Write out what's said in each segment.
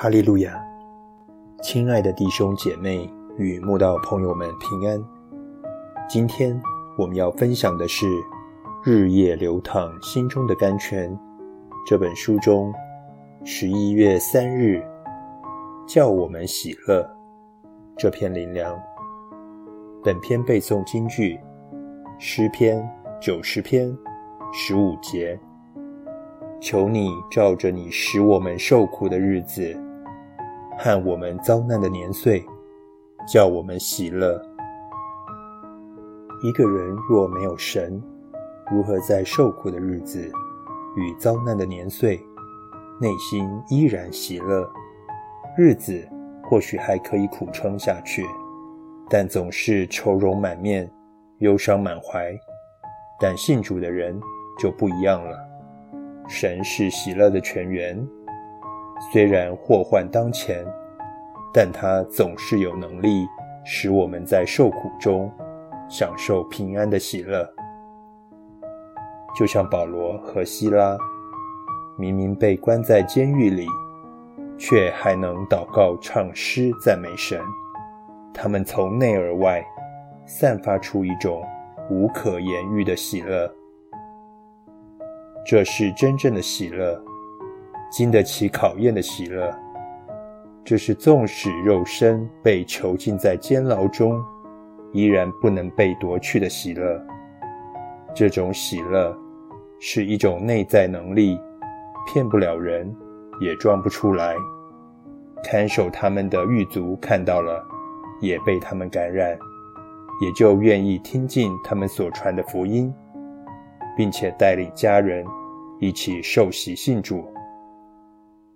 哈利路亚，亲爱的弟兄姐妹与慕道朋友们平安。今天我们要分享的是《日夜流淌心中的甘泉》这本书中十一月三日叫我们喜乐这篇灵粮。本篇背诵京剧诗篇九十篇十五节。求你照着你使我们受苦的日子和我们遭难的年岁，叫我们喜乐。一个人若没有神，如何在受苦的日子与遭难的年岁，内心依然喜乐？日子或许还可以苦撑下去，但总是愁容满面、忧伤满怀。但信主的人就不一样了。神是喜乐的泉源，虽然祸患当前，但他总是有能力使我们在受苦中享受平安的喜乐。就像保罗和希拉，明明被关在监狱里，却还能祷告、唱诗、赞美神。他们从内而外散发出一种无可言喻的喜乐。这是真正的喜乐，经得起考验的喜乐。这是纵使肉身被囚禁在监牢中，依然不能被夺去的喜乐。这种喜乐是一种内在能力，骗不了人，也装不出来。看守他们的狱卒看到了，也被他们感染，也就愿意听进他们所传的福音。并且带领家人一起受洗信主。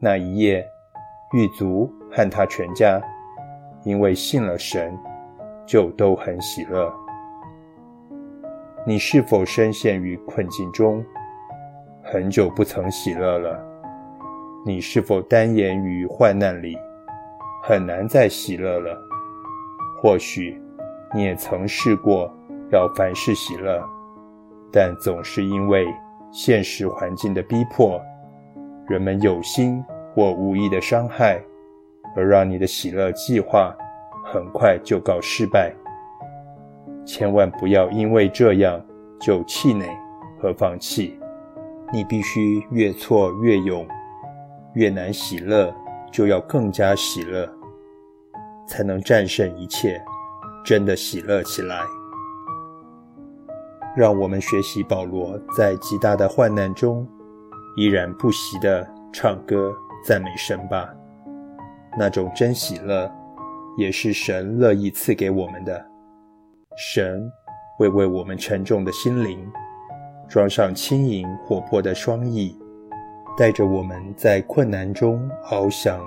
那一夜，狱卒和他全家因为信了神，就都很喜乐。你是否深陷于困境中，很久不曾喜乐了？你是否单言于患难里，很难再喜乐了？或许你也曾试过要凡事喜乐。但总是因为现实环境的逼迫，人们有心或无意的伤害，而让你的喜乐计划很快就告失败。千万不要因为这样就气馁和放弃。你必须越挫越勇，越难喜乐就要更加喜乐，才能战胜一切，真的喜乐起来。让我们学习保罗在极大的患难中，依然不息地唱歌赞美神吧。那种真喜乐，也是神乐意赐给我们的。神会为我们沉重的心灵装上轻盈活泼的双翼，带着我们在困难中翱翔，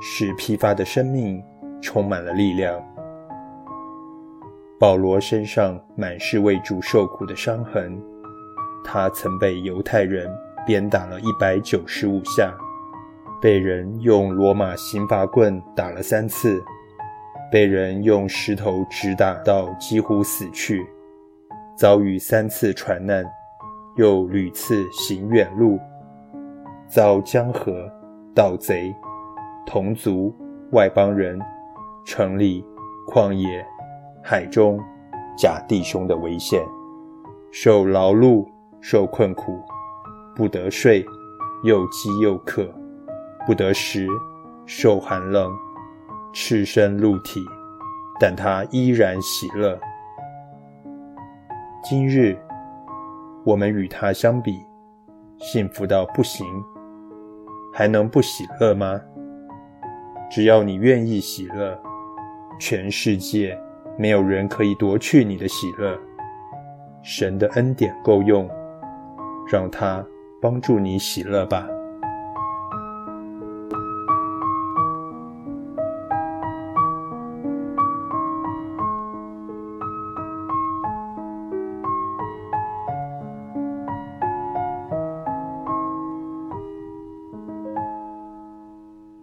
使疲乏的生命充满了力量。保罗身上满是为主受苦的伤痕，他曾被犹太人鞭打了一百九十五下，被人用罗马刑罚棍打了三次，被人用石头直打到几乎死去，遭遇三次船难，又屡次行远路，遭江河、盗贼、同族、外邦人、城里、旷野。海中假弟兄的危险，受劳碌，受困苦，不得睡，又饥又渴，不得食，受寒冷，赤身露体，但他依然喜乐。今日我们与他相比，幸福到不行，还能不喜乐吗？只要你愿意喜乐，全世界。没有人可以夺去你的喜乐，神的恩典够用，让他帮助你喜乐吧。